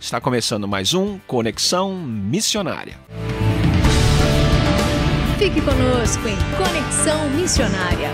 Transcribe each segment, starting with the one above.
está começando mais um Conexão Missionária. Fique conosco em Conexão Missionária.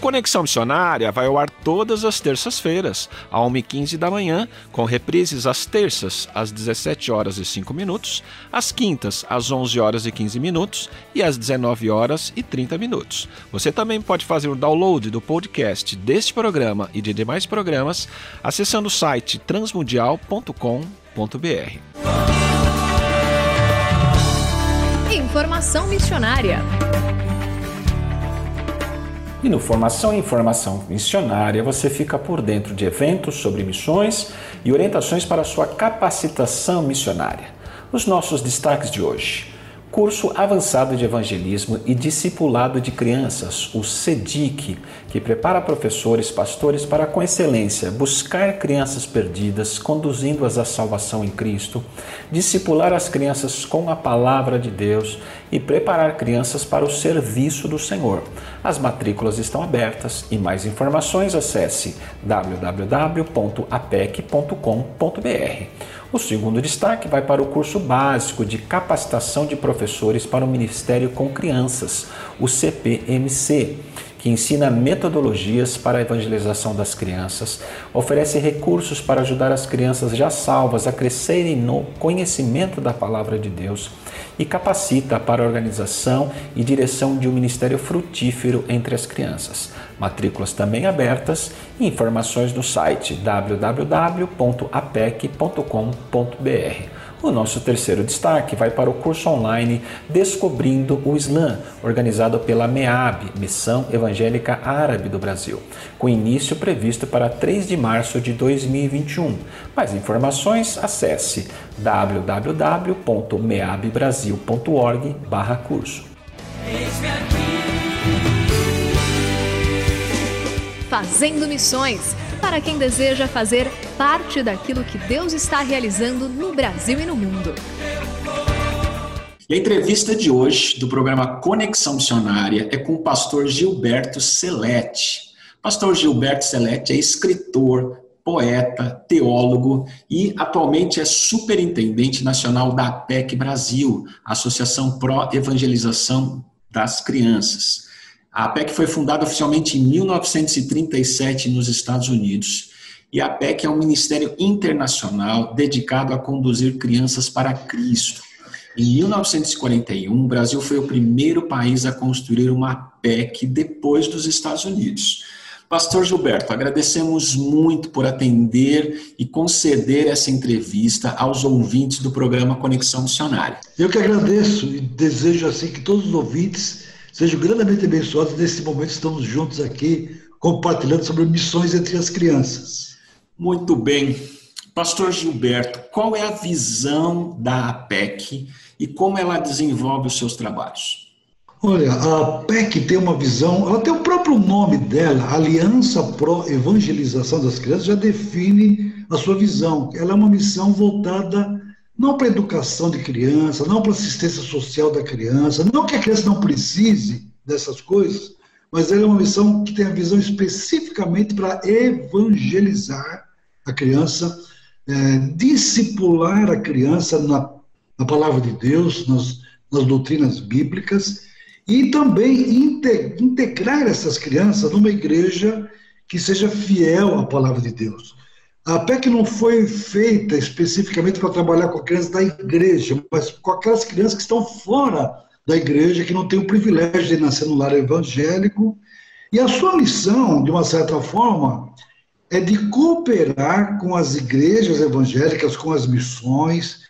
Conexão Missionária vai ao ar todas as terças-feiras, às 1h15 da manhã, com reprises às terças, às 17 horas e 5 minutos, às quintas, às 11 horas e 15 minutos e às 19 horas e 30 minutos. Você também pode fazer o download do podcast deste programa e de demais programas acessando o site transmundial.com.br. Informação missionária. E no Formação e Informação Missionária você fica por dentro de eventos sobre missões e orientações para sua capacitação missionária. Os nossos destaques de hoje. Curso Avançado de Evangelismo e Discipulado de Crianças, o CEDIC, que prepara professores, pastores para com excelência buscar crianças perdidas, conduzindo-as à salvação em Cristo, discipular as crianças com a palavra de Deus e preparar crianças para o serviço do Senhor. As matrículas estão abertas e mais informações acesse www.apec.com.br. O segundo destaque vai para o curso básico de capacitação de professores para o Ministério com Crianças, o CPMC, que ensina metodologias para a evangelização das crianças, oferece recursos para ajudar as crianças já salvas a crescerem no conhecimento da palavra de Deus e capacita para a organização e direção de um ministério frutífero entre as crianças. Matrículas também abertas e informações no site www.apec.com.br. O nosso terceiro destaque vai para o curso online Descobrindo o Islã, organizado pela MEAB, Missão Evangélica Árabe do Brasil, com início previsto para 3 de março de 2021. Mais informações, acesse www.meabbrasil.org/curso. Fazendo Missões para quem deseja fazer parte daquilo que Deus está realizando no Brasil e no mundo. E a entrevista de hoje do programa Conexão Missionária é com o pastor Gilberto Celete. Pastor Gilberto Celete é escritor, poeta, teólogo e atualmente é superintendente nacional da APEC Brasil, Associação Pró Evangelização das Crianças. A APEC foi fundada oficialmente em 1937 nos Estados Unidos. E a APEC é um ministério internacional dedicado a conduzir crianças para Cristo. Em 1941, o Brasil foi o primeiro país a construir uma APEC depois dos Estados Unidos. Pastor Gilberto, agradecemos muito por atender e conceder essa entrevista aos ouvintes do programa Conexão Missionária. Eu que agradeço e desejo assim que todos os ouvintes Sejam grandemente abençoados. Nesse momento estamos juntos aqui compartilhando sobre missões entre as crianças. Muito bem. Pastor Gilberto, qual é a visão da APEC e como ela desenvolve os seus trabalhos? Olha, a APEC tem uma visão, ela tem o próprio nome dela, Aliança Pro Evangelização das Crianças, já define a sua visão. Ela é uma missão voltada não para educação de criança, não para assistência social da criança, não que a criança não precise dessas coisas, mas ela é uma missão que tem a visão especificamente para evangelizar a criança, é, discipular a criança na, na palavra de Deus, nas, nas doutrinas bíblicas, e também integrar essas crianças numa igreja que seja fiel à palavra de Deus. A PEC não foi feita especificamente para trabalhar com crianças da igreja, mas com aquelas crianças que estão fora da igreja, que não têm o privilégio de nascer no lar evangélico. E a sua missão, de uma certa forma, é de cooperar com as igrejas evangélicas, com as missões,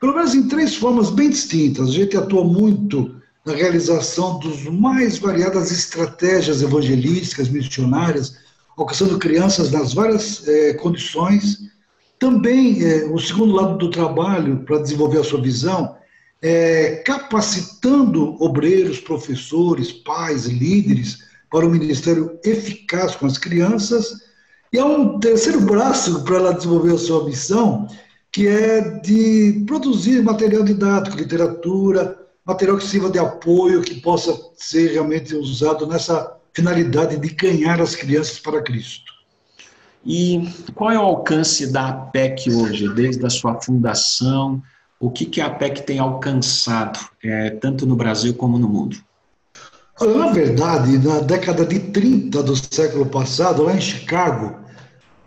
pelo menos em três formas bem distintas. A gente atua muito na realização dos mais variadas estratégias evangelísticas, missionárias, alcançando crianças nas várias é, condições. Também, é, o segundo lado do trabalho, para desenvolver a sua visão, é capacitando obreiros, professores, pais, líderes para um ministério eficaz com as crianças. E há um terceiro braço para ela desenvolver a sua missão, que é de produzir material didático, literatura, material que sirva de apoio, que possa ser realmente usado nessa finalidade de ganhar as crianças para Cristo. E qual é o alcance da APEC hoje, desde a sua fundação? O que, que a APEC tem alcançado, é, tanto no Brasil como no mundo? Olha, na verdade, na década de 30 do século passado, lá em Chicago,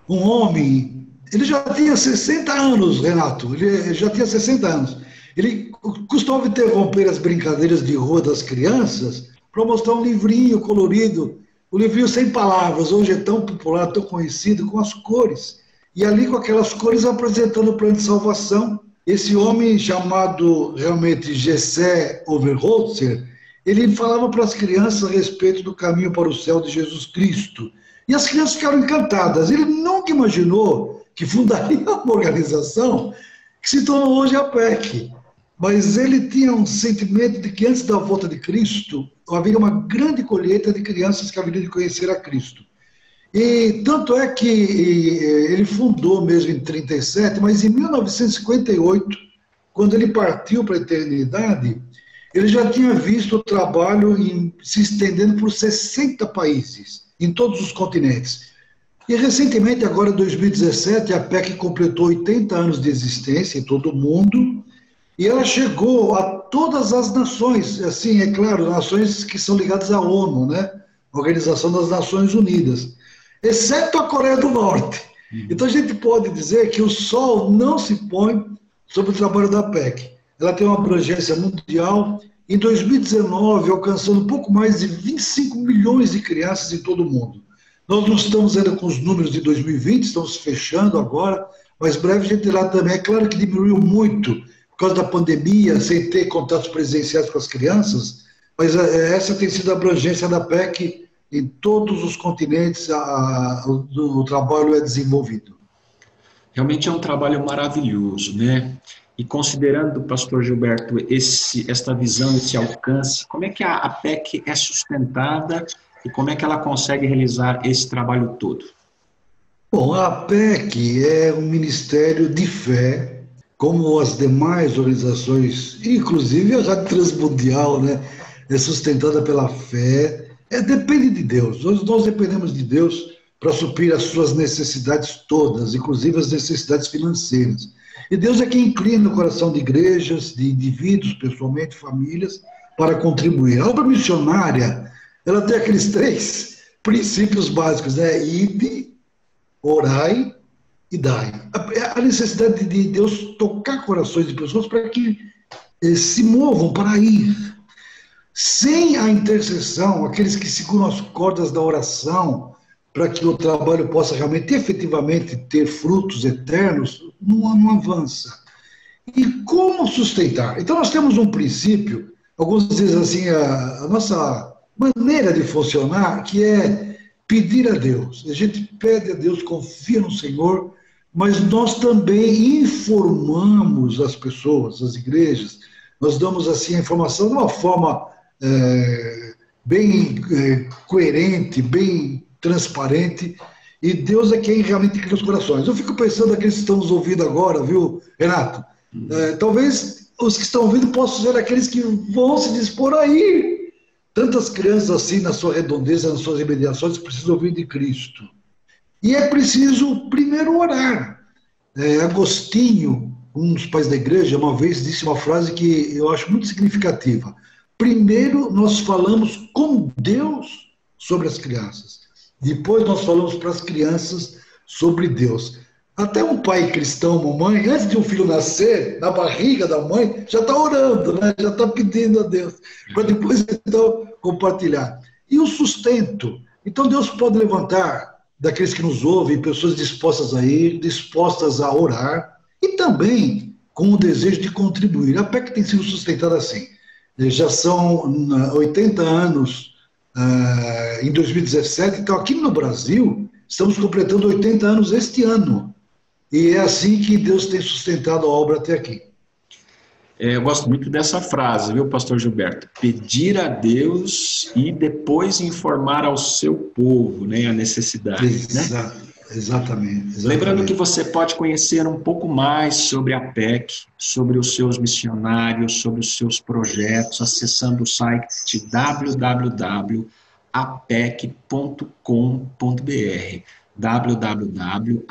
um homem, ele já tinha 60 anos, Renato, ele já tinha 60 anos. Ele costumava interromper as brincadeiras de rua das crianças para mostrar um livrinho colorido, o um livrinho sem palavras, hoje é tão popular, tão conhecido, com as cores. E ali, com aquelas cores, apresentando o plano de salvação. Esse homem, chamado realmente Gessé Overholzer, ele falava para as crianças a respeito do caminho para o céu de Jesus Cristo. E as crianças ficaram encantadas. Ele nunca imaginou que fundaria uma organização que se tornou hoje a PEC. Mas ele tinha um sentimento de que antes da volta de Cristo, havia uma grande colheita de crianças que haveriam de conhecer a Cristo. E tanto é que ele fundou mesmo em 37, mas em 1958, quando ele partiu para a eternidade, ele já tinha visto o trabalho em, se estendendo por 60 países, em todos os continentes. E recentemente, agora em 2017, a PEC completou 80 anos de existência em todo o mundo, e ela chegou a todas as nações, assim, é claro, nações que são ligadas à ONU, né? Organização das Nações Unidas, exceto a Coreia do Norte. Uhum. Então a gente pode dizer que o sol não se põe sobre o trabalho da PEC. Ela tem uma abrangência mundial. Em 2019, alcançando um pouco mais de 25 milhões de crianças em todo o mundo. Nós não estamos ainda com os números de 2020, estamos fechando agora, mas breve a gente terá também. É claro que diminuiu muito causa da pandemia, sem ter contatos presenciais com as crianças, mas é, essa tem sido a abrangência da PEC em todos os continentes a, a, o, o trabalho é desenvolvido. Realmente é um trabalho maravilhoso, né? E considerando, pastor Gilberto, esse, esta visão, esse alcance, como é que a, a PEC é sustentada e como é que ela consegue realizar esse trabalho todo? Bom, a PEC é um ministério de fé como as demais organizações, inclusive a Rádio Transmundial, né, é sustentada pela fé, é, depende de Deus. Nós, nós dependemos de Deus para suprir as suas necessidades todas, inclusive as necessidades financeiras. E Deus é quem inclina o coração de igrejas, de indivíduos, pessoalmente, famílias, para contribuir. A obra missionária, ela tem aqueles três princípios básicos, né? Ide, orai e dai. A necessidade de Deus tocar corações de pessoas para que eh, se movam para ir. Sem a intercessão, aqueles que seguram as cordas da oração, para que o trabalho possa realmente, efetivamente, ter frutos eternos, não, não avança. E como sustentar? Então, nós temos um princípio, alguns dizem assim, a, a nossa maneira de funcionar, que é pedir a Deus. A gente pede a Deus, confia no Senhor, mas nós também informamos as pessoas, as igrejas, nós damos assim a informação de uma forma é, bem é, coerente, bem transparente, e Deus é quem realmente cria os corações. Eu fico pensando aqueles que estão nos ouvindo agora, viu, Renato? É, talvez os que estão ouvindo possam ser aqueles que vão se dispor a ir. Tantas crianças assim, na sua redondeza, nas suas imediações, precisam ouvir de Cristo. E é preciso primeiro orar. É, Agostinho, um dos pais da igreja, uma vez disse uma frase que eu acho muito significativa. Primeiro nós falamos com Deus sobre as crianças. Depois nós falamos para as crianças sobre Deus. Até um pai cristão, mamãe, antes de um filho nascer, na barriga da mãe, já está orando, né? já está pedindo a Deus, para depois então compartilhar. E o sustento. Então Deus pode levantar daqueles que nos ouvem, pessoas dispostas a ir, dispostas a orar, e também com o desejo de contribuir. A PEC tem sido sustentada assim. Já são 80 anos uh, em 2017, então aqui no Brasil estamos completando 80 anos este ano. E é assim que Deus tem sustentado a obra até aqui. É, eu gosto muito dessa frase, viu, pastor Gilberto? Pedir a Deus e depois informar ao seu povo né, a necessidade. Né? exatamente, exatamente. Lembrando que você pode conhecer um pouco mais sobre a PEC, sobre os seus missionários, sobre os seus projetos, acessando o site www.apec.com.br www.apec.com.br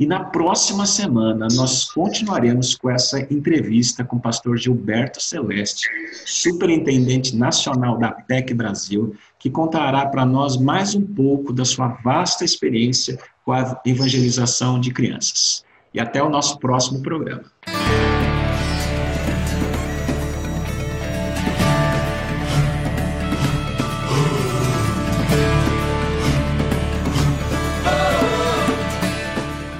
e na próxima semana nós continuaremos com essa entrevista com o pastor Gilberto Celeste, superintendente nacional da PEC Brasil, que contará para nós mais um pouco da sua vasta experiência com a evangelização de crianças. E até o nosso próximo programa.